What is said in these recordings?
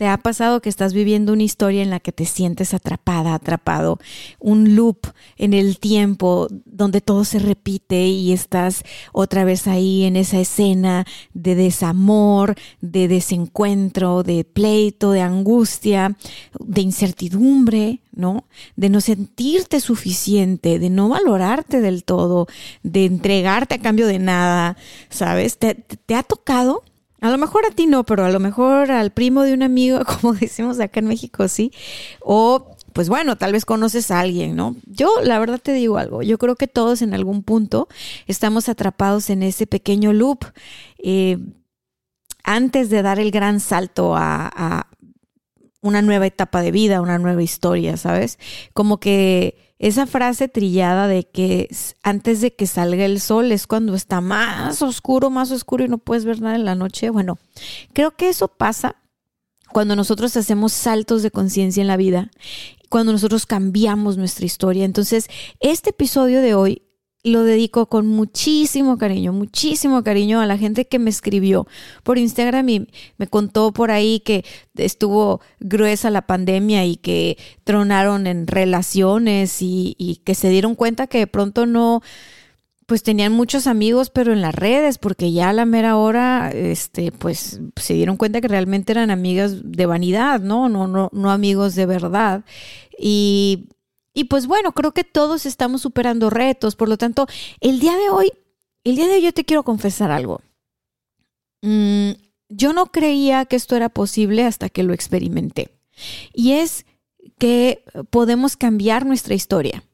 ¿Te ha pasado que estás viviendo una historia en la que te sientes atrapada, atrapado? Un loop en el tiempo donde todo se repite y estás otra vez ahí en esa escena de desamor, de desencuentro, de pleito, de angustia, de incertidumbre, ¿no? De no sentirte suficiente, de no valorarte del todo, de entregarte a cambio de nada, ¿sabes? ¿Te, te ha tocado? A lo mejor a ti no, pero a lo mejor al primo de un amigo, como decimos acá en México, sí. O, pues bueno, tal vez conoces a alguien, ¿no? Yo, la verdad te digo algo, yo creo que todos en algún punto estamos atrapados en ese pequeño loop. Eh, antes de dar el gran salto a, a una nueva etapa de vida, una nueva historia, ¿sabes? Como que esa frase trillada de que antes de que salga el sol es cuando está más oscuro, más oscuro y no puedes ver nada en la noche. Bueno, creo que eso pasa cuando nosotros hacemos saltos de conciencia en la vida, cuando nosotros cambiamos nuestra historia. Entonces, este episodio de hoy lo dedico con muchísimo cariño, muchísimo cariño a la gente que me escribió por Instagram y me contó por ahí que estuvo gruesa la pandemia y que tronaron en relaciones y, que se dieron cuenta que de pronto no, pues tenían muchos amigos, pero en las redes, porque ya a la mera hora, este, pues se dieron cuenta que realmente eran amigas de vanidad, ¿no? No, no, no amigos de verdad. Y y pues bueno, creo que todos estamos superando retos, por lo tanto, el día de hoy, el día de hoy yo te quiero confesar algo. Mm, yo no creía que esto era posible hasta que lo experimenté. Y es que podemos cambiar nuestra historia.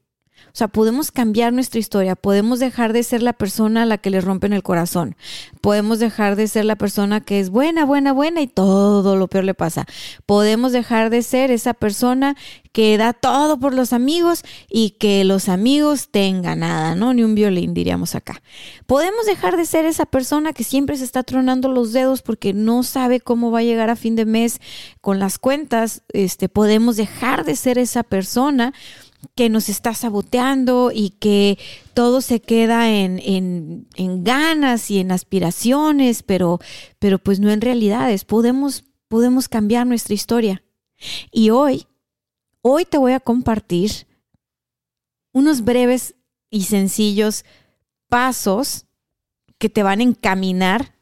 O sea, podemos cambiar nuestra historia, podemos dejar de ser la persona a la que le rompen el corazón, podemos dejar de ser la persona que es buena, buena, buena y todo lo peor le pasa. Podemos dejar de ser esa persona que da todo por los amigos y que los amigos tengan nada, ¿no? Ni un violín, diríamos acá. Podemos dejar de ser esa persona que siempre se está tronando los dedos porque no sabe cómo va a llegar a fin de mes con las cuentas. Este, podemos dejar de ser esa persona que nos está saboteando y que todo se queda en, en, en, ganas y en aspiraciones, pero, pero pues no en realidades. Podemos, podemos cambiar nuestra historia. Y hoy, hoy te voy a compartir unos breves y sencillos pasos que te van a encaminar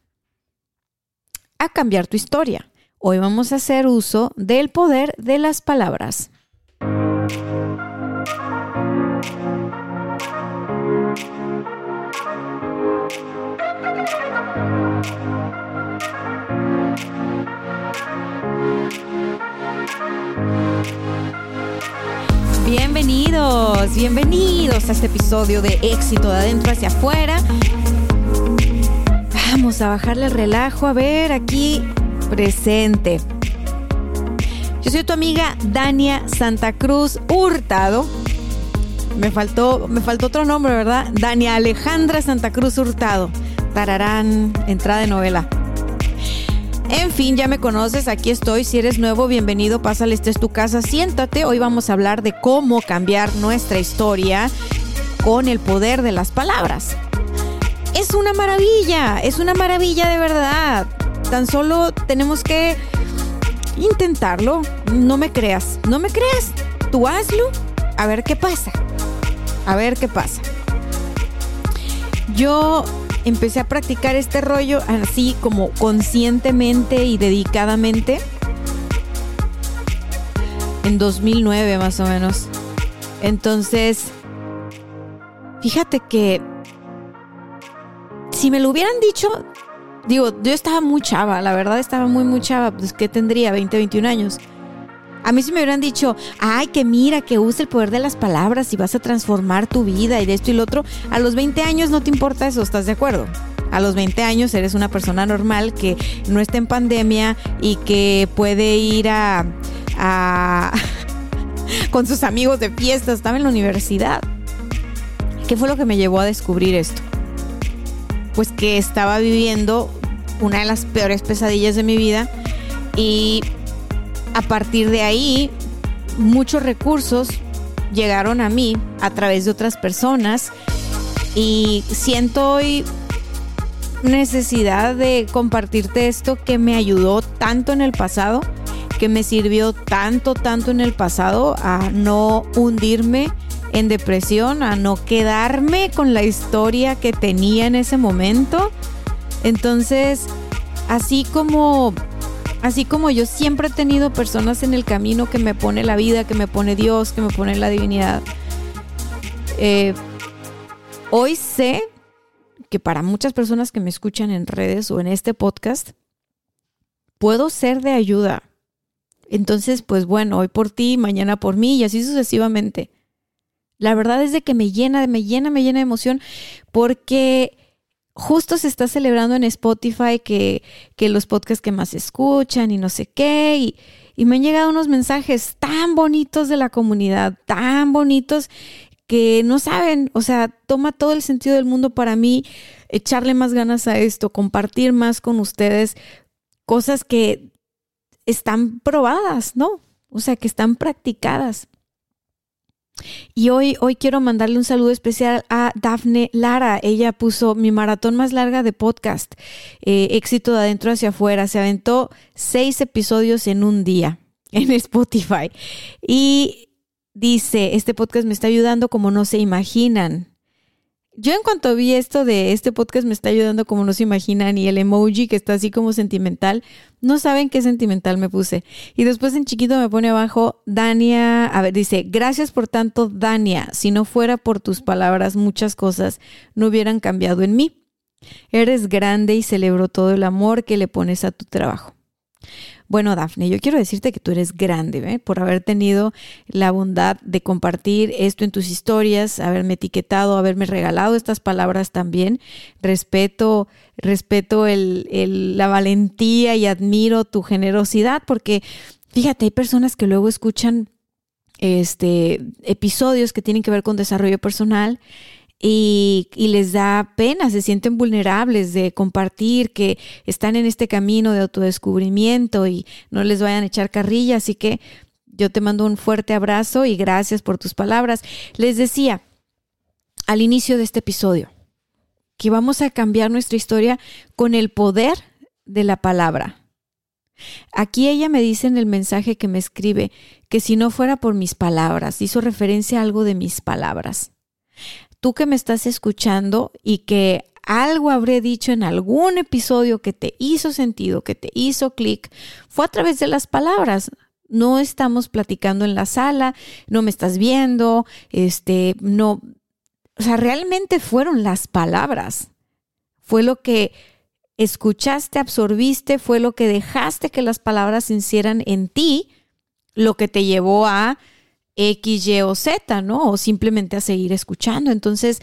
a cambiar tu historia. Hoy vamos a hacer uso del poder de las palabras. Bienvenidos, bienvenidos a este episodio de éxito de adentro hacia afuera. Vamos a bajarle el relajo, a ver aquí presente. Yo soy tu amiga Dania Santa Cruz Hurtado. Me faltó, me faltó otro nombre, ¿verdad? Dania Alejandra Santa Cruz Hurtado. Tararán, entrada de novela. En fin, ya me conoces, aquí estoy. Si eres nuevo, bienvenido, pásale, esta es tu casa, siéntate. Hoy vamos a hablar de cómo cambiar nuestra historia con el poder de las palabras. Es una maravilla, es una maravilla de verdad. Tan solo tenemos que intentarlo. No me creas, no me creas. Tú hazlo, a ver qué pasa. A ver qué pasa. Yo empecé a practicar este rollo así como conscientemente y dedicadamente en 2009 más o menos. Entonces, fíjate que si me lo hubieran dicho, digo, yo estaba muy chava, la verdad estaba muy, muy chava, pues que tendría 20, 21 años. A mí si me hubieran dicho, ay, que mira, que usa el poder de las palabras y vas a transformar tu vida y de esto y lo otro, a los 20 años no te importa eso, ¿estás de acuerdo? a los 20 años eres una persona normal que no está en pandemia y que puede ir a, a con sus amigos de fiesta, estaba en la universidad. ¿Qué fue lo que me llevó a descubrir esto? Pues que estaba viviendo una de las peores pesadillas de mi vida y a partir de ahí muchos recursos llegaron a mí a través de otras personas y siento hoy necesidad de compartirte esto que me ayudó tanto en el pasado, que me sirvió tanto, tanto en el pasado a no hundirme en depresión, a no quedarme con la historia que tenía en ese momento. Entonces, así como Así como yo siempre he tenido personas en el camino que me pone la vida, que me pone Dios, que me pone la divinidad. Eh, hoy sé que para muchas personas que me escuchan en redes o en este podcast, puedo ser de ayuda. Entonces, pues bueno, hoy por ti, mañana por mí y así sucesivamente. La verdad es de que me llena, me llena, me llena de emoción porque justo se está celebrando en Spotify que, los podcasts que más escuchan y no sé qué. Y, y me han llegado unos mensajes tan bonitos de la comunidad, tan bonitos que no saben, o sea, toma todo el sentido del mundo para mí echarle más ganas a esto, compartir más con ustedes cosas que están probadas, ¿no? O sea, que están practicadas. Y hoy, hoy quiero mandarle un saludo especial a Dafne Lara. Ella puso mi maratón más larga de podcast, eh, éxito de adentro hacia afuera. Se aventó seis episodios en un día en Spotify. Y dice, este podcast me está ayudando como no se imaginan. Yo en cuanto vi esto de este podcast me está ayudando como no se imaginan y el emoji que está así como sentimental, no saben qué sentimental me puse. Y después en chiquito me pone abajo Dania, a ver, dice, gracias por tanto Dania, si no fuera por tus palabras muchas cosas no hubieran cambiado en mí. Eres grande y celebro todo el amor que le pones a tu trabajo. Bueno, Dafne, yo quiero decirte que tú eres grande ¿eh? por haber tenido la bondad de compartir esto en tus historias, haberme etiquetado, haberme regalado estas palabras también. Respeto, respeto la valentía y admiro tu generosidad porque fíjate, hay personas que luego escuchan este episodios que tienen que ver con desarrollo personal y, les da pena, se sienten vulnerables de compartir que están en este camino de autodescubrimiento y no les vayan a echar carrilla. Así que yo te mando un fuerte abrazo y gracias por tus palabras. Les decía al inicio de este episodio que vamos a cambiar nuestra historia con el poder de la palabra. Aquí ella me dice en el mensaje que me escribe que si no fuera por mis palabras, hizo referencia a algo de mis palabras tú que me estás escuchando y que algo habré dicho en algún episodio que te hizo sentido, que te hizo clic, fue a través de las palabras. No estamos platicando en la sala, no me estás viendo, este, no, o sea, realmente fueron las palabras. Fue lo que escuchaste, absorbiste, fue lo que dejaste que las palabras hicieran en ti, lo que te llevó a X, Y o Z, ¿no? O simplemente a seguir escuchando. Entonces,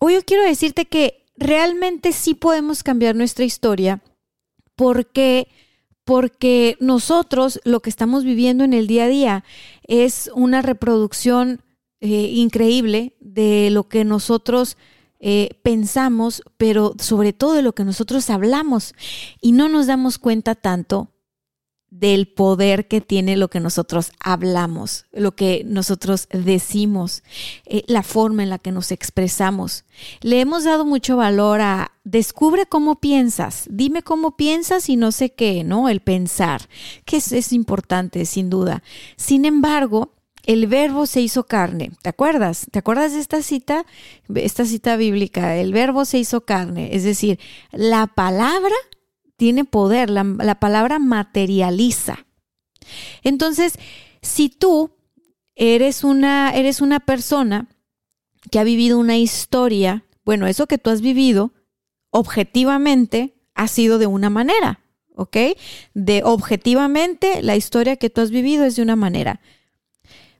hoy yo quiero decirte que realmente sí podemos cambiar nuestra historia porque porque nosotros lo que estamos viviendo en el día a día es una reproducción eh, increíble de lo que nosotros eh, pensamos, pero sobre todo de lo que nosotros hablamos y no nos damos cuenta tanto del poder que tiene lo que nosotros hablamos, lo que nosotros decimos, eh, la forma en la que nos expresamos. Le hemos dado mucho valor a descubre cómo piensas, dime cómo piensas y no sé qué, ¿no? El pensar, que es, es importante, sin duda. Sin embargo, el verbo se hizo carne. ¿Te acuerdas? ¿Te acuerdas de esta cita? Esta cita bíblica, el verbo se hizo carne. Es decir, la palabra tiene poder, la, palabra materializa. Entonces, si tú eres una, eres una persona que ha vivido una historia, bueno, eso que tú has vivido, objetivamente ha sido de una manera, ¿ok? De objetivamente la historia que tú has vivido es de una manera.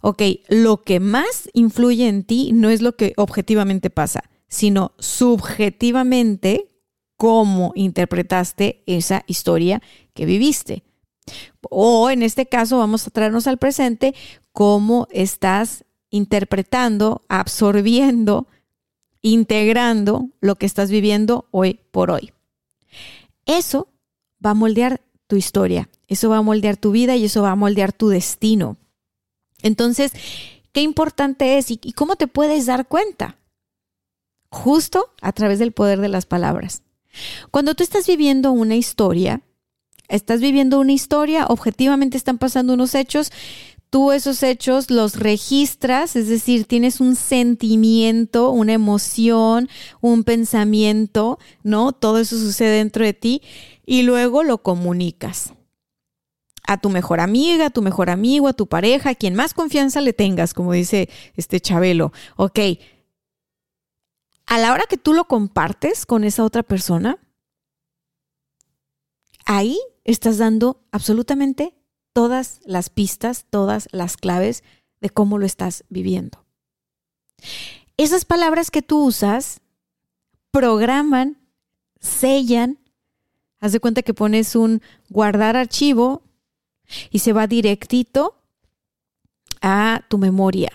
Ok, lo que más influye en ti no es lo que objetivamente pasa, sino subjetivamente cómo interpretaste esa historia que viviste. O en este caso vamos a traernos al presente cómo estás interpretando, absorbiendo, integrando lo que estás viviendo hoy por hoy. Eso va a moldear tu historia, eso va a moldear tu vida y eso va a moldear tu destino. Entonces, qué importante es y, cómo te puedes dar cuenta. Justo a través del poder de las palabras. Cuando tú estás viviendo una historia, estás viviendo una historia, objetivamente están pasando unos hechos, tú esos hechos los registras, es decir, tienes un sentimiento, una emoción, un pensamiento, ¿no? Todo eso sucede dentro de ti y luego lo comunicas a tu mejor amiga, a tu mejor amigo, a tu pareja, a quien más confianza le tengas, como dice este Chabelo. Ok, a la hora que tú lo compartes con esa otra persona, ahí estás dando absolutamente todas las pistas, todas las claves de cómo lo estás viviendo. Esas palabras que tú usas programan, sellan, haz de cuenta que pones un guardar archivo y se va directito a tu memoria.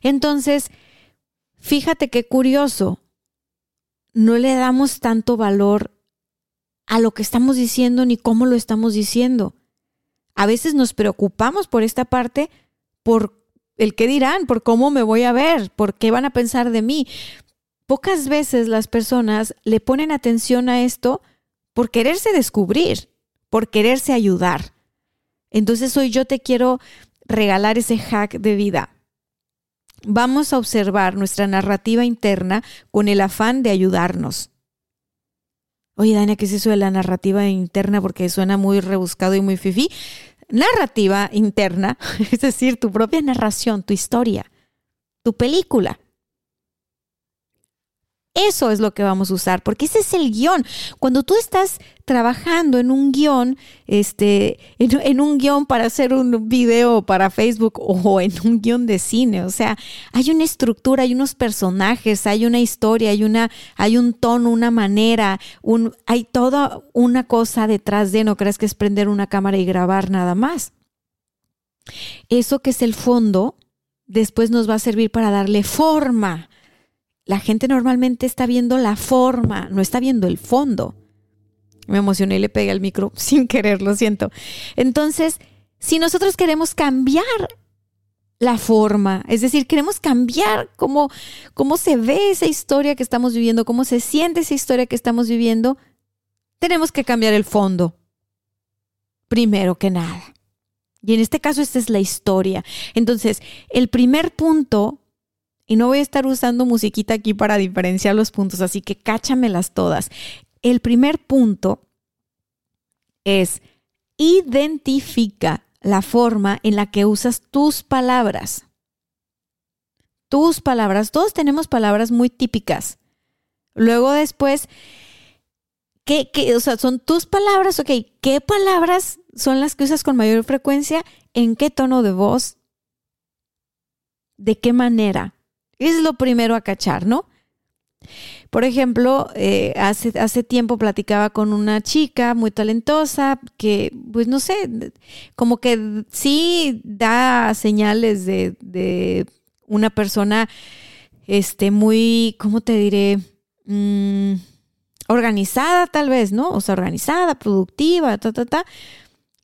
Entonces, fíjate qué curioso, no le damos tanto valor a lo que estamos diciendo ni cómo lo estamos diciendo. A veces nos preocupamos por esta parte, por el qué dirán, por cómo me voy a ver, por qué van a pensar de mí. Pocas veces las personas le ponen atención a esto por quererse descubrir por quererse ayudar. Entonces hoy yo te quiero regalar ese hack de vida. Vamos a observar nuestra narrativa interna con el afán de ayudarnos. Oye, Dania, ¿qué es eso de la narrativa interna? Porque suena muy rebuscado y muy fifí. Narrativa interna, es decir, tu propia narración, tu historia, tu película. Eso es lo que vamos a usar, porque ese es el guion. Cuando tú estás trabajando en un guion, este, en, un guion para hacer un video para Facebook o en un guion de cine, o sea, hay una estructura, hay unos personajes, hay una historia, hay una, hay un tono, una manera, un, hay toda una cosa detrás de, no crees que es prender una cámara y grabar nada más. Eso que es el fondo, después nos va a servir para darle forma la gente normalmente está viendo la forma, no está viendo el fondo. Me emocioné y le pegué al micro sin querer, lo siento. Entonces, si nosotros queremos cambiar la forma, es decir, queremos cambiar cómo, cómo se ve esa historia que estamos viviendo, cómo se siente esa historia que estamos viviendo, tenemos que cambiar el fondo. Primero que nada. Y en este caso, esta es la historia. Entonces, el primer punto y no voy a estar usando musiquita aquí para diferenciar los puntos, así que cáchamelas todas. El primer punto es identifica la forma en la que usas tus palabras. Tus palabras, todos tenemos palabras muy típicas. Luego después, ¿qué, qué, o sea, son tus palabras, ok, ¿qué palabras son las que usas con mayor frecuencia? ¿En qué tono de voz? ¿De qué manera? Es lo primero a cachar, ¿no? Por ejemplo, eh, hace, hace tiempo platicaba con una chica muy talentosa que, pues no sé, como que sí da señales de, una persona, este, muy, ¿cómo te diré? Mm, organizada tal vez, ¿no? O sea, organizada, productiva, ta, ta, ta.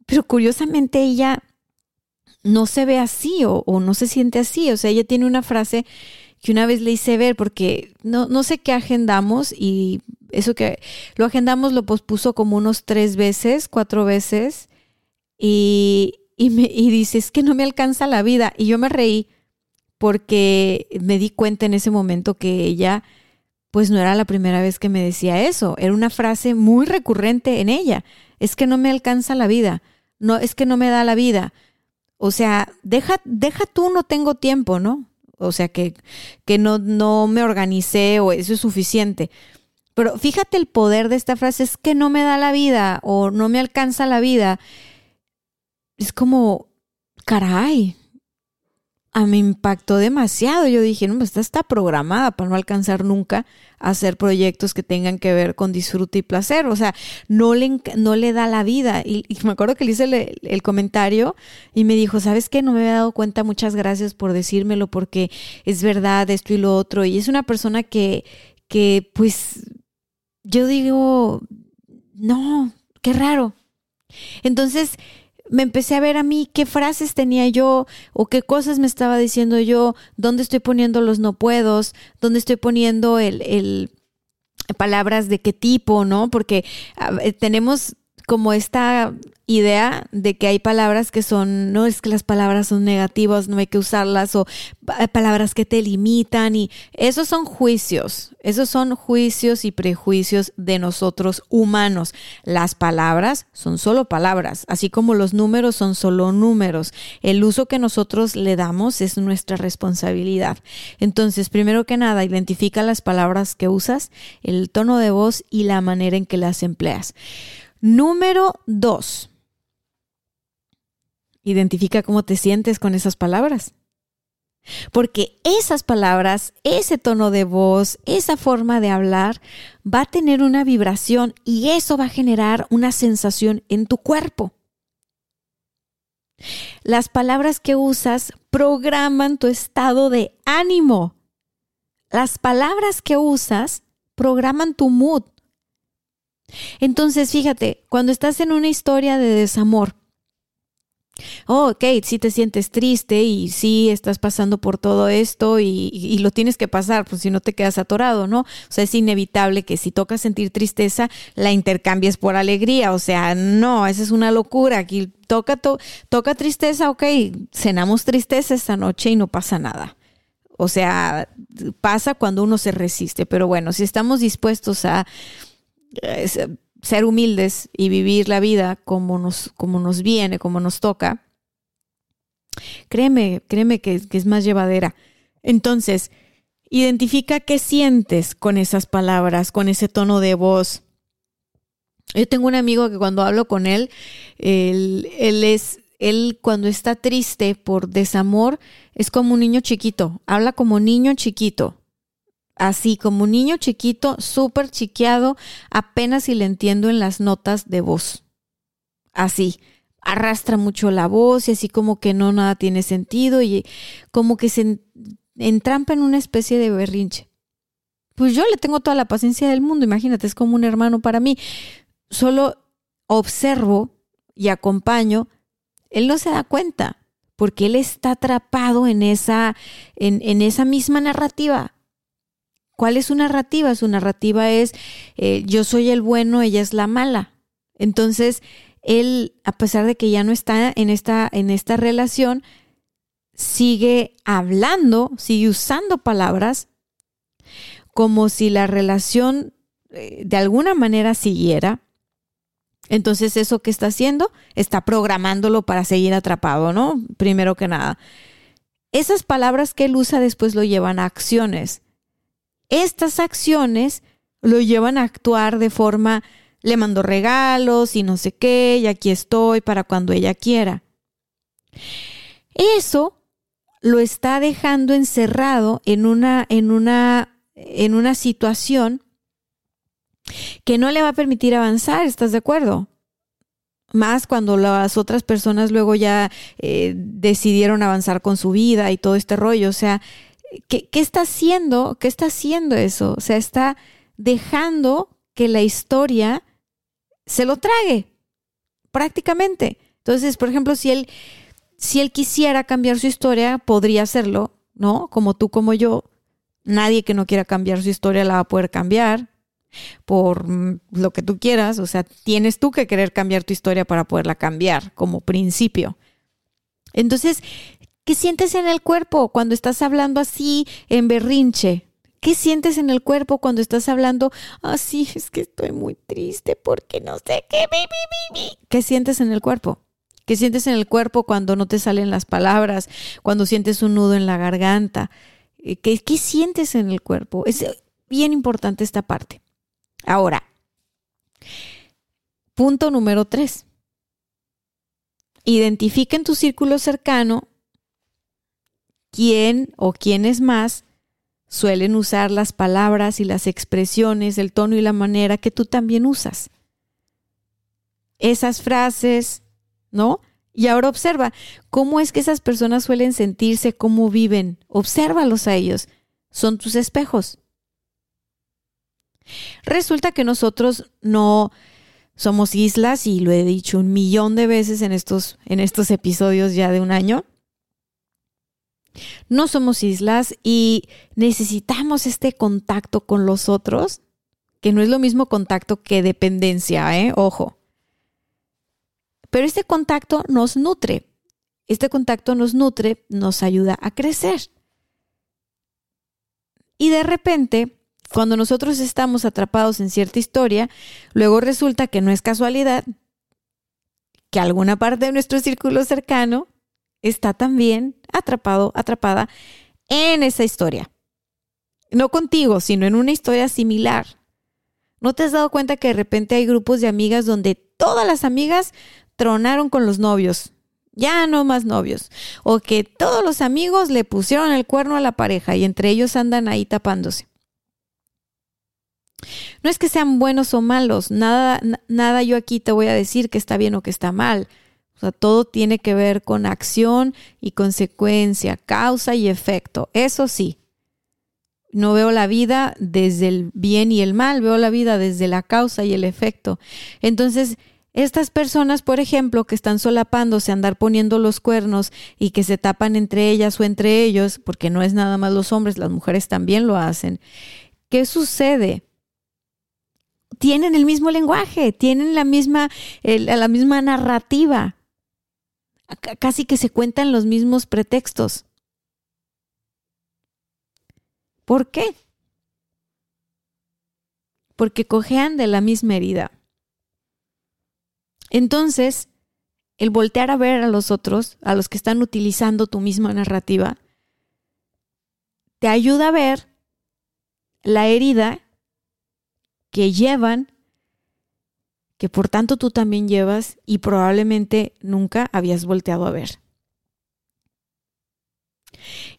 Pero curiosamente ella no se ve así o, o no se siente así. O sea, ella tiene una frase que una vez le hice ver porque no, no sé qué agendamos y eso que lo agendamos lo pospuso como unos tres veces, cuatro veces y, y, me, y dice, es que no me alcanza la vida. Y yo me reí porque me di cuenta en ese momento que ella pues no era la primera vez que me decía eso, era una frase muy recurrente en ella, es que no me alcanza la vida, no es que no me da la vida. O sea, deja deja tú no tengo tiempo, ¿no? O sea, que, que no, no me organicé o eso es suficiente. Pero fíjate el poder de esta frase, es que no me da la vida o no me alcanza la vida. Es como, caray, a me impactó demasiado. Yo dije, no, esta está programada para no alcanzar nunca a hacer proyectos que tengan que ver con disfrute y placer. O sea, no le, no le da la vida. Y, me acuerdo que le hice el, el, comentario y me dijo, ¿sabes qué? No me había dado cuenta. Muchas gracias por decírmelo porque es verdad esto y lo otro. Y es una persona que, que pues, yo digo, no, qué raro. Entonces, me empecé a ver a mí qué frases tenía yo o qué cosas me estaba diciendo yo, dónde estoy poniendo los no puedos, dónde estoy poniendo el, el palabras de qué tipo, ¿no? Porque tenemos como esta idea de que hay palabras que son, no es que las palabras son negativas, no hay que usarlas, o palabras que te limitan, y esos son juicios, esos son juicios y prejuicios de nosotros humanos. Las palabras son solo palabras, así como los números son solo números. El uso que nosotros le damos es nuestra responsabilidad. Entonces, primero que nada, identifica las palabras que usas, el tono de voz y la manera en que las empleas. Número dos, identifica cómo te sientes con esas palabras. Porque esas palabras, ese tono de voz, esa forma de hablar va a tener una vibración y eso va a generar una sensación en tu cuerpo. Las palabras que usas programan tu estado de ánimo. Las palabras que usas programan tu mood. Entonces, fíjate, cuando estás en una historia de desamor, oh, ok, si te sientes triste y sí estás pasando por todo esto y, lo tienes que pasar, pues si no te quedas atorado, ¿no? O sea, es inevitable que si toca sentir tristeza, la intercambies por alegría, o sea, no, esa es una locura, aquí toca, toca tristeza, ok, cenamos tristeza esta noche y no pasa nada. O sea, pasa cuando uno se resiste, pero bueno, si estamos dispuestos a ser humildes y vivir la vida como nos, como nos viene, como nos toca, créeme, créeme que, que es más llevadera. Entonces, identifica qué sientes con esas palabras, con ese tono de voz. Yo tengo un amigo que cuando hablo con él, él, él es, él cuando está triste por desamor, es como un niño chiquito, habla como niño chiquito así como un niño chiquito, súper chiqueado, apenas si le entiendo en las notas de voz. Así, arrastra mucho la voz y así como que no nada tiene sentido y como que se entrampa en una especie de berrinche. Pues yo le tengo toda la paciencia del mundo, imagínate, es como un hermano para mí. Solo observo y acompaño, él no se da cuenta, porque él está atrapado en esa, en, en esa misma narrativa ¿Cuál es su narrativa? Su narrativa es eh, yo soy el bueno, ella es la mala. Entonces, él, a pesar de que ya no está en esta, en esta relación, sigue hablando, sigue usando palabras como si la relación eh, de alguna manera siguiera. Entonces, eso que está haciendo, está programándolo para seguir atrapado, ¿no? Primero que nada. Esas palabras que él usa después lo llevan a acciones. Estas acciones lo llevan a actuar de forma, le mando regalos y no sé qué, y aquí estoy para cuando ella quiera. Eso lo está dejando encerrado en una, en una, en una situación que no le va a permitir avanzar, ¿estás de acuerdo? Más cuando las otras personas luego ya eh, decidieron avanzar con su vida y todo este rollo. O sea, ¿qué, está haciendo? ¿Qué está haciendo eso? O sea, está dejando que la historia se lo trague, prácticamente. Entonces, por ejemplo, si él, si él quisiera cambiar su historia, podría hacerlo, ¿no? Como tú, como yo. Nadie que no quiera cambiar su historia la va a poder cambiar por mm, lo que tú quieras. O sea, tienes tú que querer cambiar tu historia para poderla cambiar como principio. Entonces, ¿Qué sientes en el cuerpo cuando estás hablando así en berrinche? ¿Qué sientes en el cuerpo cuando estás hablando así? es que estoy muy triste porque no sé qué. ¿Qué sientes en el cuerpo? ¿Qué sientes en el cuerpo cuando no te salen las palabras? Cuando sientes un nudo en la garganta. Eh, ¿Qué, qué sientes en el cuerpo? Es bien importante esta parte. Ahora, punto número tres. Identifica en tu círculo cercano quién o quiénes más suelen usar las palabras y las expresiones, el tono y la manera que tú también usas. Esas frases, ¿no? Y ahora observa cómo es que esas personas suelen sentirse, cómo viven. Obsérvalos a ellos. Son tus espejos. Resulta que nosotros no somos islas y lo he dicho un millón de veces en estos, en estos episodios ya de un año. No somos islas y necesitamos este contacto con los otros, que no es lo mismo contacto que dependencia, ¿eh? Ojo. Pero este contacto nos nutre. Este contacto nos nutre, nos ayuda a crecer. Y de repente, cuando nosotros estamos atrapados en cierta historia, luego resulta que no es casualidad que alguna parte de nuestro círculo cercano está también atrapado, atrapada en esa historia. No contigo, sino en una historia similar. ¿No te has dado cuenta que de repente hay grupos de amigas donde todas las amigas tronaron con los novios? Ya no más novios. O que todos los amigos le pusieron el cuerno a la pareja y entre ellos andan ahí tapándose. No es que sean buenos o malos, nada, nada yo aquí te voy a decir que está bien o que está mal. O sea, todo tiene que ver con acción y consecuencia, causa y efecto. Eso sí, no veo la vida desde el bien y el mal, veo la vida desde la causa y el efecto. Entonces, estas personas, por ejemplo, que están solapándose, andar poniendo los cuernos y que se tapan entre ellas o entre ellos, porque no es nada más los hombres, las mujeres también lo hacen. ¿Qué sucede? Tienen el mismo lenguaje, tienen la misma, la misma narrativa casi que se cuentan los mismos pretextos. ¿Por qué? Porque cojean de la misma herida. Entonces, el voltear a ver a los otros, a los que están utilizando tu misma narrativa, te ayuda a ver la herida que llevan que por tanto tú también llevas y probablemente nunca habías volteado a ver.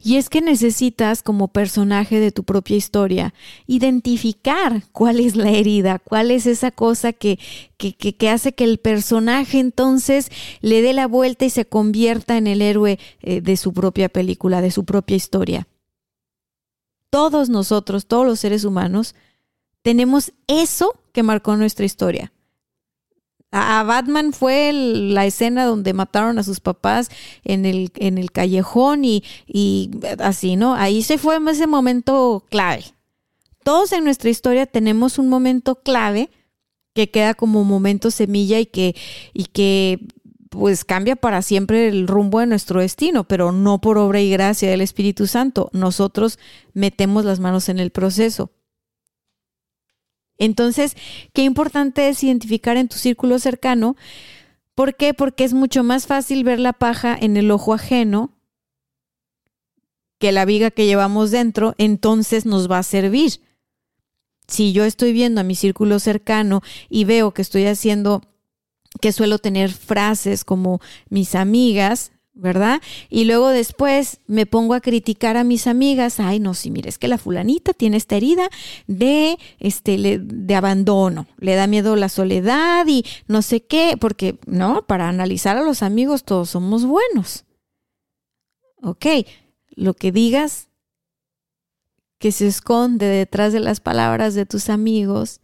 Y es que necesitas, como personaje de tu propia historia, identificar cuál es la herida, cuál es esa cosa que, que, hace que el personaje entonces le dé la vuelta y se convierta en el héroe eh, de su propia película, de su propia historia. Todos nosotros, todos los seres humanos, tenemos eso que marcó nuestra historia. A Batman fue la escena donde mataron a sus papás en el, en el callejón y, y así, ¿no? Ahí se fue ese momento clave. Todos en nuestra historia tenemos un momento clave que queda como momento semilla y que, y que pues cambia para siempre el rumbo de nuestro destino, pero no por obra y gracia del Espíritu Santo. Nosotros metemos las manos en el proceso. Entonces, qué importante es identificar en tu círculo cercano. ¿Por qué? Porque es mucho más fácil ver la paja en el ojo ajeno que la viga que llevamos dentro, entonces nos va a servir. Si yo estoy viendo a mi círculo cercano y veo que estoy haciendo, que suelo tener frases como mis amigas, ¿verdad? Y luego después me pongo a criticar a mis amigas, ay, no, sí, mire, es que la fulanita tiene esta herida de, este, de abandono, le da miedo la soledad y no sé qué, porque, ¿no? Para analizar a los amigos todos somos buenos. Ok, lo que digas que se esconde detrás de las palabras de tus amigos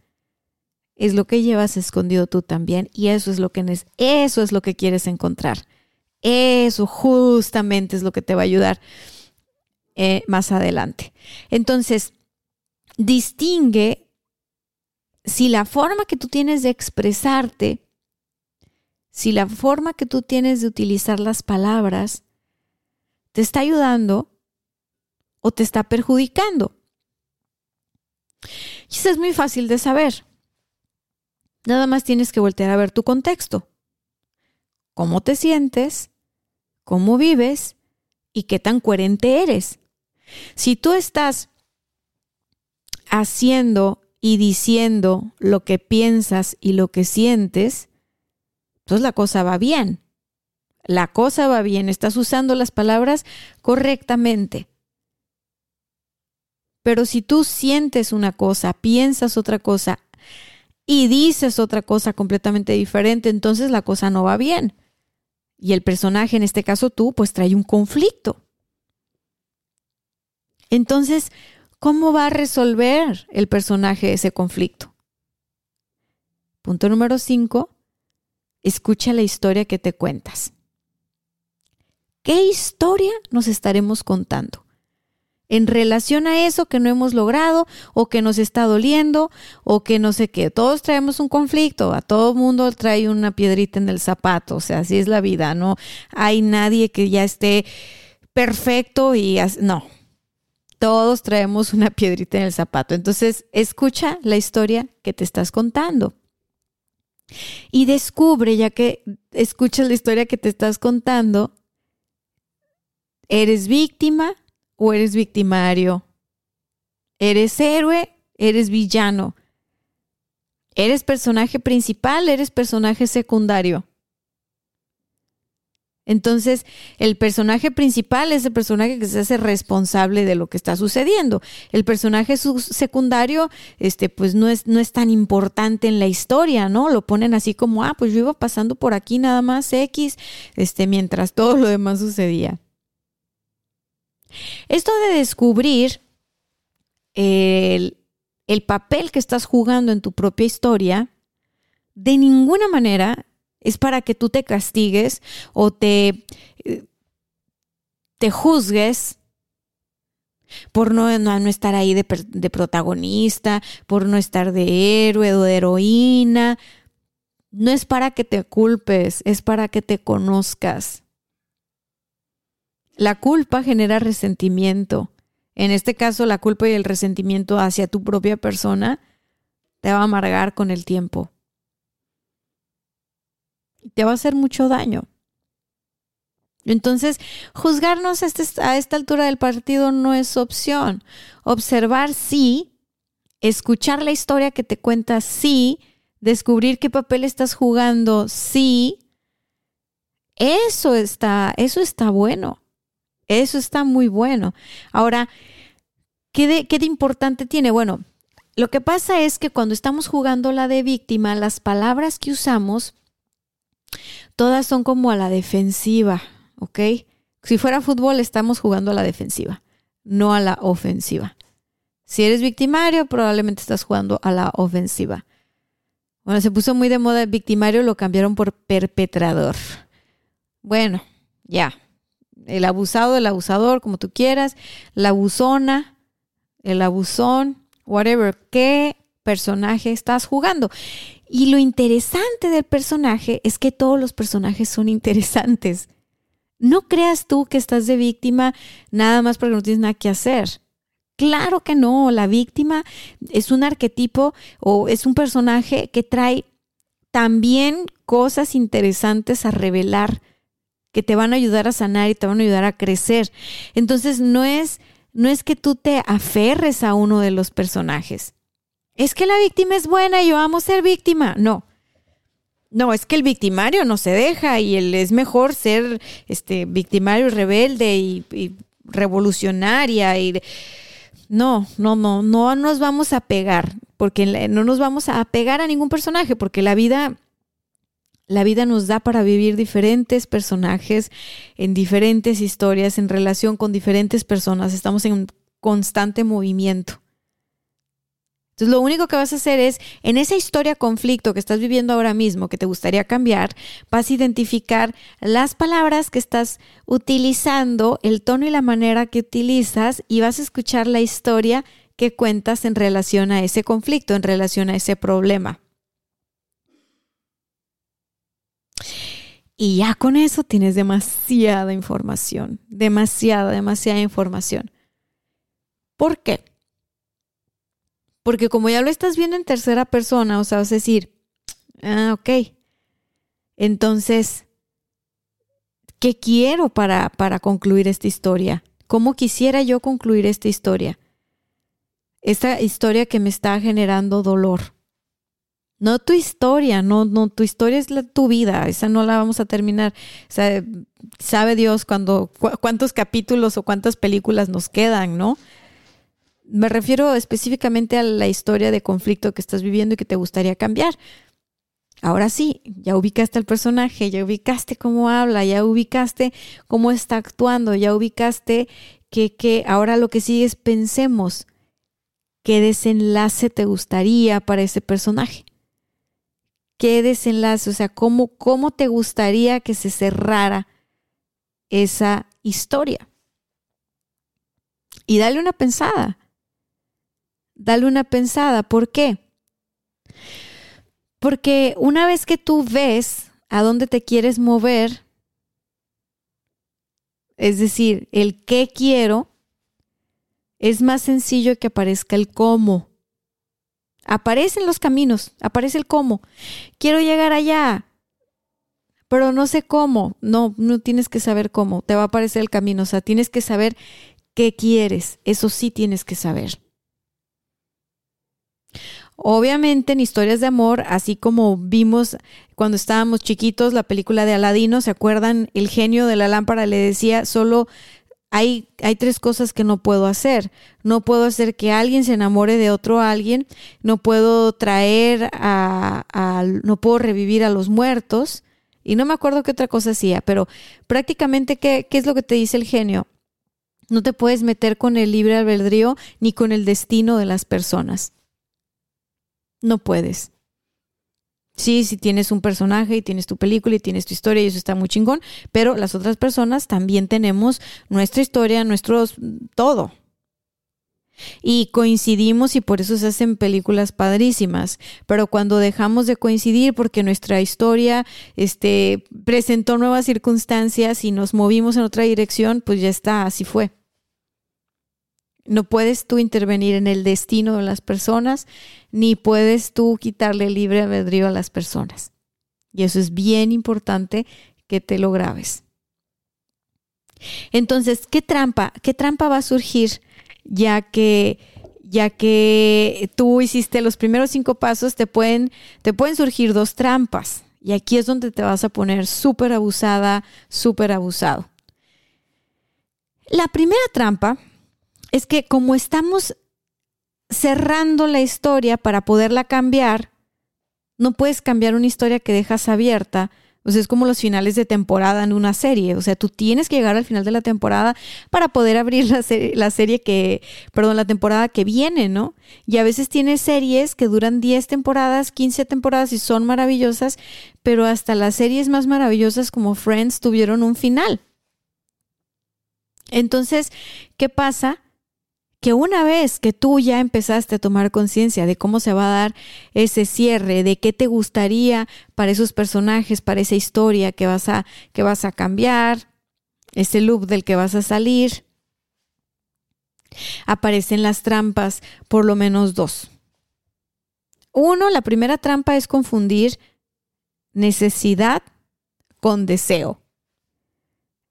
es lo que llevas escondido tú también y eso es lo que eso es lo que quieres encontrar eso justamente es lo que te va a ayudar eh, más adelante. Entonces, distingue si la forma que tú tienes de expresarte, si la forma que tú tienes de utilizar las palabras te está ayudando o te está perjudicando. Y eso es muy fácil de saber. Nada más tienes que voltear a ver tu contexto. ¿Cómo te sientes? cómo vives y qué tan coherente eres. Si tú estás haciendo y diciendo lo que piensas y lo que sientes, pues la cosa va bien. La cosa va bien, estás usando las palabras correctamente. Pero si tú sientes una cosa, piensas otra cosa y dices otra cosa completamente diferente, entonces la cosa no va bien. Y el personaje, en este caso tú, pues trae un conflicto. Entonces, ¿cómo va a resolver el personaje ese conflicto? Punto número 5. Escucha la historia que te cuentas. ¿Qué historia nos estaremos contando? En relación a eso que no hemos logrado o que nos está doliendo o que no sé qué. Todos traemos un conflicto, a todo mundo trae una piedrita en el zapato, o sea, así es la vida, no hay nadie que ya esté perfecto y no, todos traemos una piedrita en el zapato. Entonces, escucha la historia que te estás contando. Y descubre, ya que escuchas la historia que te estás contando, ¿eres víctima o eres victimario? ¿Eres héroe? ¿Eres villano? ¿Eres personaje principal? ¿Eres personaje secundario? Entonces, el personaje principal es el personaje que se hace responsable de lo que está sucediendo. El personaje secundario, este, pues no es, no es tan importante en la historia, ¿no? Lo ponen así como, ah, pues yo iba pasando por aquí nada más X, este, mientras todo lo demás sucedía. Esto de descubrir el, el papel que estás jugando en tu propia historia, de ninguna manera es para que tú te castigues o te, te juzgues por no, no, estar ahí de, de, protagonista, por no estar de héroe o de heroína. No es para que te culpes, es para que te conozcas. La culpa genera resentimiento. En este caso, la culpa y el resentimiento hacia tu propia persona te va a amargar con el tiempo te va a hacer mucho daño. Entonces, juzgarnos a, este, a esta altura del partido no es opción. Observar sí, escuchar la historia que te cuenta sí, descubrir qué papel estás jugando sí. Eso está, eso está bueno. Eso está muy bueno. Ahora, ¿qué de, ¿qué importante tiene? Bueno, lo que pasa es que cuando estamos jugando la de víctima, las palabras que usamos todas son como a la defensiva, ¿ok? Si fuera fútbol, estamos jugando a la defensiva, no a la ofensiva. Si eres victimario, probablemente estás jugando a la ofensiva. Bueno, se puso muy de moda el victimario, lo cambiaron por perpetrador. Bueno, ya. El abusado, el abusador, como tú quieras. La abusona, el abusón, whatever. ¿Qué personaje estás jugando? Y lo interesante del personaje es que todos los personajes son interesantes. No creas tú que estás de víctima nada más porque no tienes nada que hacer. Claro que no, la víctima es un arquetipo o es un personaje que trae también cosas interesantes a revelar que te van a ayudar a sanar y te van a ayudar a crecer. Entonces no es no es que tú te aferres a uno de los personajes es que la víctima es buena y yo amo ser víctima. No. No, es que el victimario no se deja y él es mejor ser este victimario rebelde y, revolucionaria y no, no, no, no nos vamos a pegar porque no nos vamos a pegar a ningún personaje porque la vida la vida nos da para vivir diferentes personajes en diferentes historias en relación con diferentes personas, estamos en constante movimiento. Entonces, lo único que vas a hacer es, en esa historia conflicto que estás viviendo ahora mismo, que te gustaría cambiar, vas a identificar las palabras que estás utilizando, el tono y la manera que utilizas, y vas a escuchar la historia que cuentas en relación a ese conflicto, en relación a ese problema. Y ya con eso tienes demasiada información, demasiada, demasiada información. ¿Por qué? Porque como ya lo estás viendo en tercera persona, o sea, vas a decir, ah, ok. Entonces, ¿qué quiero para, para concluir esta historia? ¿Cómo quisiera yo concluir esta historia? Esta historia que me está generando dolor. No tu historia, no, no, tu historia es la, tu vida, esa no la vamos a terminar. O sea, sabe Dios cuántos capítulos o cuántas películas nos quedan, ¿no? Me refiero específicamente a la historia de conflicto que estás viviendo y que te gustaría cambiar. Ahora sí, ya ubicaste al personaje, ya ubicaste cómo habla, ya ubicaste cómo está actuando, ya ubicaste que, que ahora lo que sigue es pensemos qué desenlace te gustaría para ese personaje. ¿Qué desenlace? O sea, ¿cómo, cómo te gustaría que se cerrara esa historia? Y dale una pensada. Dale una pensada. ¿Por qué? Porque una vez que tú ves a dónde te quieres mover, es decir, el qué quiero, es más sencillo que aparezca el cómo. Aparecen los caminos, aparece el cómo. Quiero llegar allá, pero no sé cómo. No, no tienes que saber cómo. Te va a aparecer el camino. O sea, tienes que saber qué quieres. Eso sí tienes que saber. Obviamente en historias de amor, así como vimos cuando estábamos chiquitos la película de Aladino, ¿se acuerdan? El genio de la lámpara le decía, solo hay, tres cosas que no puedo hacer. No puedo hacer que alguien se enamore de otro alguien, no puedo traer a, a, no puedo revivir a los muertos. Y no me acuerdo qué otra cosa hacía, pero prácticamente, ¿qué, qué es lo que te dice el genio? No te puedes meter con el libre albedrío ni con el destino de las personas. No puedes. Sí, si tienes un personaje y tienes tu película y tienes tu historia y eso está muy chingón, pero las otras personas también tenemos nuestra historia, nuestros todo. Y coincidimos y por eso se hacen películas padrísimas, pero cuando dejamos de coincidir porque nuestra historia este presentó nuevas circunstancias y nos movimos en otra dirección, pues ya está, así fue. No puedes tú intervenir en el destino de las personas, ni puedes tú quitarle libre albedrío a las personas. Y eso es bien importante que te lo grabes. Entonces, ¿qué trampa? ¿Qué trampa va a surgir ya que ya que tú hiciste los primeros cinco pasos, te pueden, te pueden surgir dos trampas. Y aquí es donde te vas a poner súper abusada, súper abusado. La primera trampa es que como estamos cerrando la historia para poderla cambiar, no puedes cambiar una historia que dejas abierta. O sea, es como los finales de temporada en una serie. O sea, tú tienes que llegar al final de la temporada para poder abrir la, serie, la serie que, perdón, la temporada que viene, ¿no? Y a veces tienes series que duran 10 temporadas, 15 temporadas y son maravillosas, pero hasta las series más maravillosas como Friends tuvieron un final. Entonces, ¿qué pasa? Que una vez que tú ya empezaste a tomar conciencia de cómo se va a dar ese cierre, de qué te gustaría para esos personajes, para esa historia que vas a, que vas a cambiar, ese loop del que vas a salir, aparecen las trampas, por lo menos dos. Uno, la primera trampa es confundir necesidad con deseo.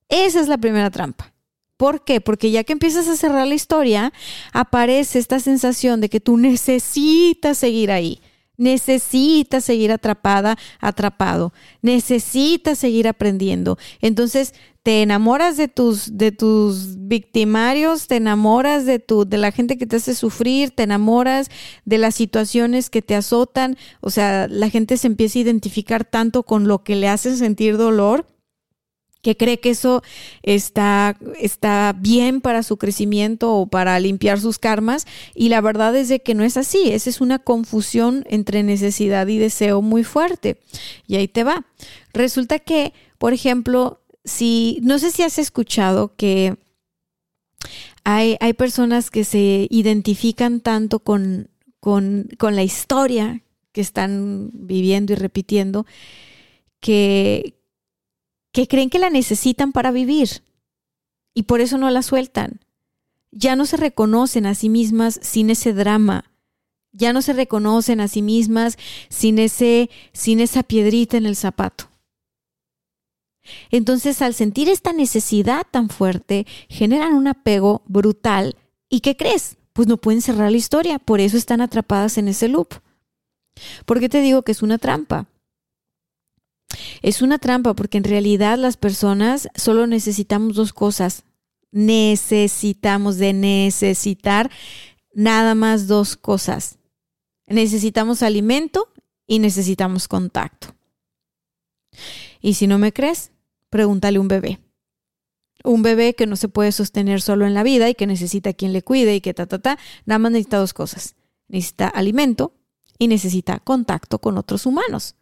Esa es la primera trampa. ¿Por qué? Porque ya que empiezas a cerrar la historia, aparece esta sensación de que tú necesitas seguir ahí. Necesitas seguir atrapada, atrapado. Necesitas seguir aprendiendo. Entonces, te enamoras de tus, de tus victimarios, te enamoras de, tu, de la gente que te hace sufrir, te enamoras de las situaciones que te azotan. O sea, la gente se empieza a identificar tanto con lo que le hace sentir dolor que cree que eso está, está bien para su crecimiento o para limpiar sus karmas. Y la verdad es de que no es así. Esa es una confusión entre necesidad y deseo muy fuerte. Y ahí te va. Resulta que, por ejemplo, si, no sé si has escuchado que hay, hay personas que se identifican tanto con, con, con la historia que están viviendo y repitiendo, que, que creen que la necesitan para vivir y por eso no la sueltan. Ya no se reconocen a sí mismas sin ese drama. Ya no se reconocen a sí mismas sin ese sin esa piedrita en el zapato. Entonces, al sentir esta necesidad tan fuerte, generan un apego brutal. ¿Y qué crees? Pues no pueden cerrar la historia, por eso están atrapadas en ese loop. ¿Por qué te digo que es una trampa? Es una trampa porque en realidad las personas solo necesitamos dos cosas. Necesitamos de necesitar nada más dos cosas. Necesitamos alimento y necesitamos contacto. Y si no me crees, pregúntale a un bebé. Un bebé que no se puede sostener solo en la vida y que necesita quien le cuide y que ta, ta, ta, nada más necesita dos cosas. Necesita alimento y necesita contacto con otros humanos.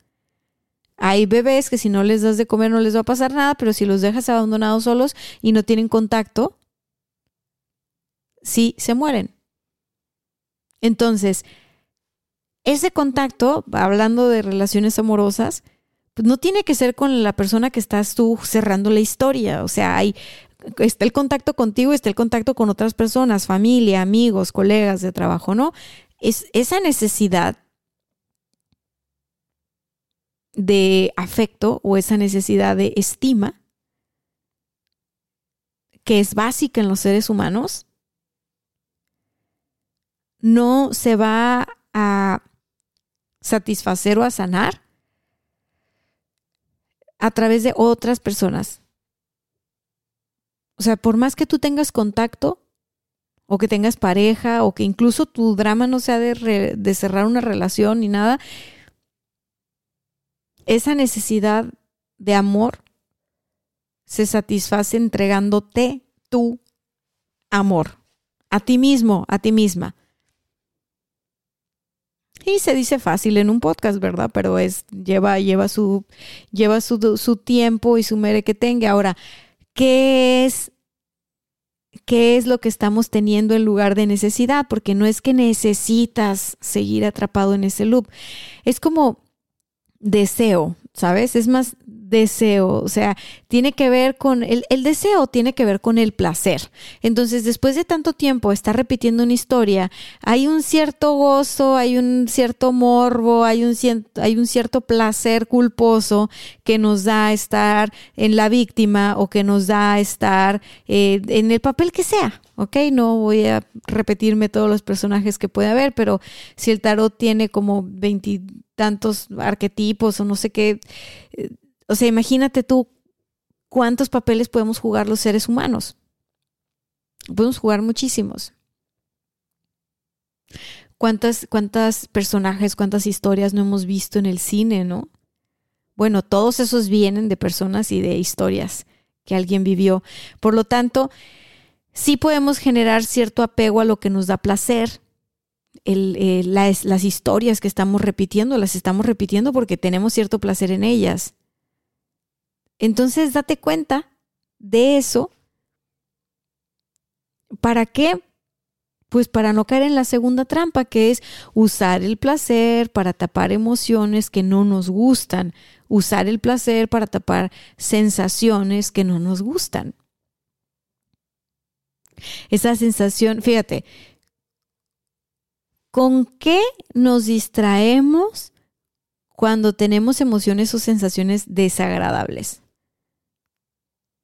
Hay bebés que si no les das de comer no les va a pasar nada, pero si los dejas abandonados solos y no tienen contacto, sí se mueren. Entonces, ese contacto, hablando de relaciones amorosas, pues no tiene que ser con la persona que estás tú cerrando la historia. O sea, hay, está el contacto contigo, está el contacto con otras personas, familia, amigos, colegas de trabajo, ¿no? Es esa necesidad de afecto o esa necesidad de estima que es básica en los seres humanos, no se va a satisfacer o a sanar a través de otras personas. O sea, por más que tú tengas contacto o que tengas pareja o que incluso tu drama no sea de, de cerrar una relación ni nada, esa necesidad de amor se satisface entregándote tu amor a ti mismo, a ti misma. Y se dice fácil en un podcast, ¿verdad? Pero es, lleva, lleva su, lleva su, su tiempo y su mere que tenga. Ahora, ¿qué es qué es lo que estamos teniendo en lugar de necesidad, porque no es que necesitas seguir atrapado en ese loop, es como deseo, ¿sabes? Es más deseo, o sea, tiene que ver con el, el, deseo, tiene que ver con el placer. Entonces, después de tanto tiempo estar repitiendo una historia, hay un cierto gozo, hay un cierto morbo, hay un, hay un cierto placer culposo que nos da estar en la víctima o que nos da estar eh, en el papel que sea, ¿ok? No voy a repetirme todos los personajes que puede haber, pero si el tarot tiene como veintitantos arquetipos o no sé qué, eh, o sea, imagínate tú cuántos papeles podemos jugar los seres humanos. Podemos jugar muchísimos. ¿Cuántas, cuántas personajes, cuántas historias no hemos visto en el cine, no? Bueno, todos esos vienen de personas y de historias que alguien vivió. Por lo tanto, sí podemos generar cierto apego a lo que nos da placer. Eh, las, las historias que estamos repitiendo, las estamos repitiendo porque tenemos cierto placer en ellas. Entonces date cuenta de eso. ¿Para qué? Pues para no caer en la segunda trampa, que es usar el placer para tapar emociones que no nos gustan, usar el placer para tapar sensaciones que no nos gustan. Esa sensación, fíjate, ¿con qué nos distraemos cuando tenemos emociones o sensaciones desagradables?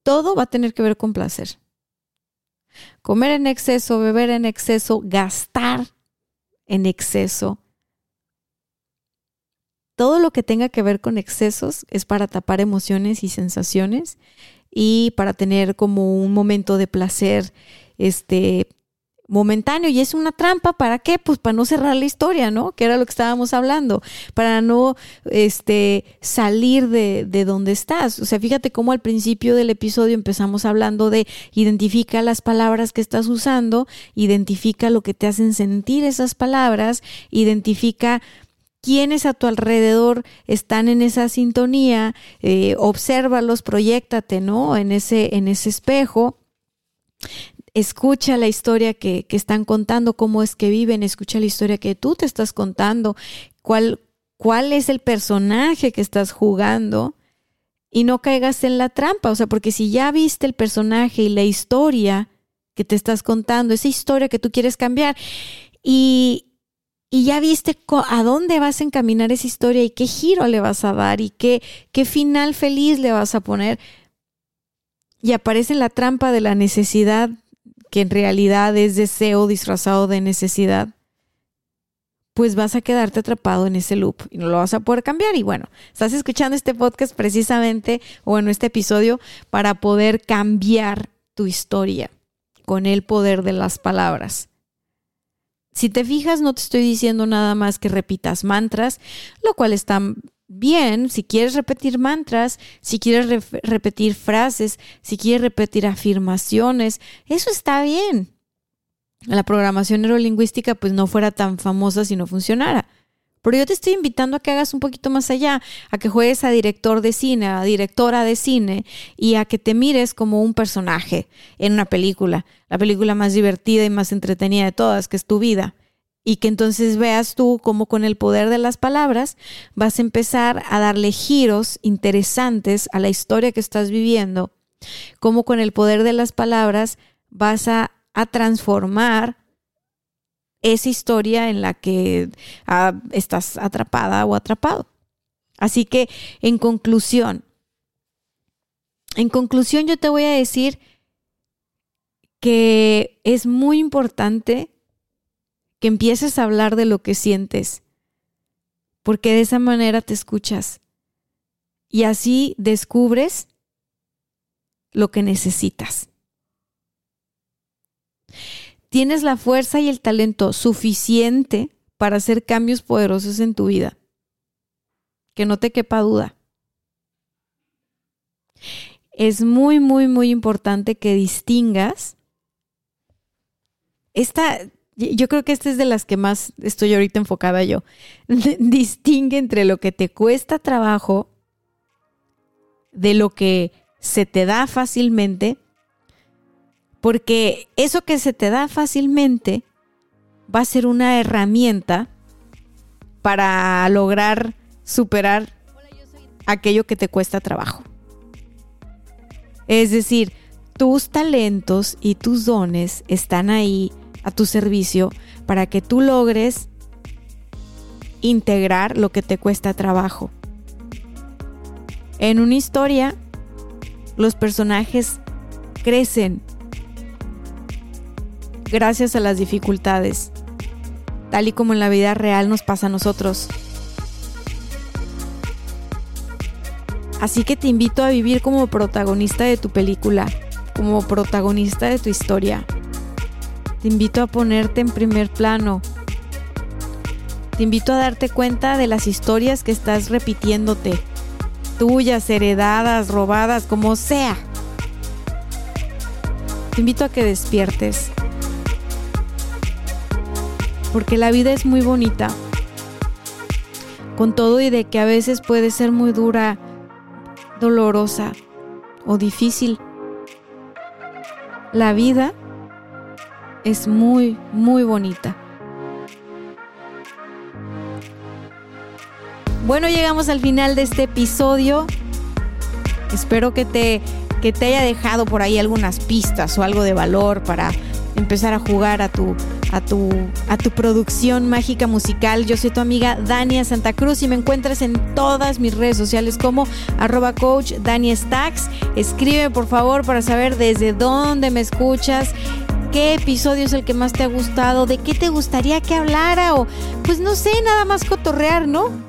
todo va a tener que ver con placer. Comer en exceso, beber en exceso, gastar en exceso. Todo lo que tenga que ver con excesos es para tapar emociones y sensaciones y para tener como un momento de placer este momentáneo y es una trampa para qué pues para no cerrar la historia no que era lo que estábamos hablando para no este salir de, de donde estás. O sea fíjate cómo al principio del episodio empezamos hablando de identifica las palabras que estás usando identifica lo que te hacen sentir esas palabras identifica quiénes a tu alrededor están en esa sintonía, eh, obsérvalos, proyectate, ¿no? En ese, en ese espejo escucha la historia que, están contando, cómo es que viven, escucha la historia que tú te estás contando, cuál, cuál es el personaje que estás jugando y no caigas en la trampa, o sea, porque si ya viste el personaje y la historia que te estás contando, esa historia que tú quieres cambiar y, y ya viste a dónde vas a encaminar esa historia y qué giro le vas a dar y qué, qué final feliz le vas a poner. Y aparece la trampa de la necesidad que en realidad es deseo disfrazado de necesidad, pues vas a quedarte atrapado en ese loop y no lo vas a poder cambiar. Y bueno, estás escuchando este podcast precisamente, o en este episodio, para poder cambiar tu historia con el poder de las palabras. Si te fijas, no te estoy diciendo nada más que repitas mantras, lo cual está bien. Si quieres repetir mantras, si quieres repetir frases, si quieres repetir afirmaciones, eso está bien la programación neurolingüística pues no fuera tan famosa si no funcionara. Pero yo te estoy invitando a que hagas un poquito más allá, a que juegues a director de cine, a directora de cine y a que te mires como un personaje en una película, la película más divertida y más entretenida de todas, que es tu vida. Y que entonces veas tú cómo con el poder de las palabras vas a empezar a darle giros interesantes a la historia que estás viviendo, cómo con el poder de las palabras vas a a transformar esa historia en la que ah, estás atrapada o atrapado. Así que, en conclusión, en conclusión yo te voy a decir que es muy importante que empieces a hablar de lo que sientes, porque de esa manera te escuchas y así descubres lo que necesitas. Tienes la fuerza y el talento suficiente para hacer cambios poderosos en tu vida. Que no te quepa duda. Es muy, muy, muy importante que distingas esta, yo creo que esta es de las que más estoy ahorita enfocada yo. Distingue entre lo que te cuesta trabajo de lo que se te da fácilmente porque eso que se te da fácilmente va a ser una herramienta para lograr superar aquello que te cuesta trabajo. Es decir, tus talentos y tus dones están ahí a tu servicio para que tú logres integrar lo que te cuesta trabajo. En una historia, los personajes crecen gracias a las dificultades, tal y como en la vida real nos pasa a nosotros. Así que te invito a vivir como protagonista de tu película, como protagonista de tu historia. Te invito a ponerte en primer plano. Te invito a darte cuenta de las historias que estás repitiéndote, tuyas, heredadas, robadas, como sea. Te invito a que despiertes porque la vida es muy bonita. Con todo y de que a veces puede ser muy dura, dolorosa o difícil. La vida es muy, muy bonita. Bueno, llegamos al final de este episodio. Espero que te, que te haya dejado por ahí algunas pistas o algo de valor para empezar a jugar a tu, a tu, a tu producción mágica musical. Yo soy tu amiga Dania Santa Cruz y me encuentras en todas mis redes sociales como arroba coach Dania Stacks. Escribe por favor para saber desde dónde me escuchas. ¿Qué episodio es el que más te ha gustado? ¿De qué te gustaría que hablara? O pues no sé, nada más cotorrear, ¿no?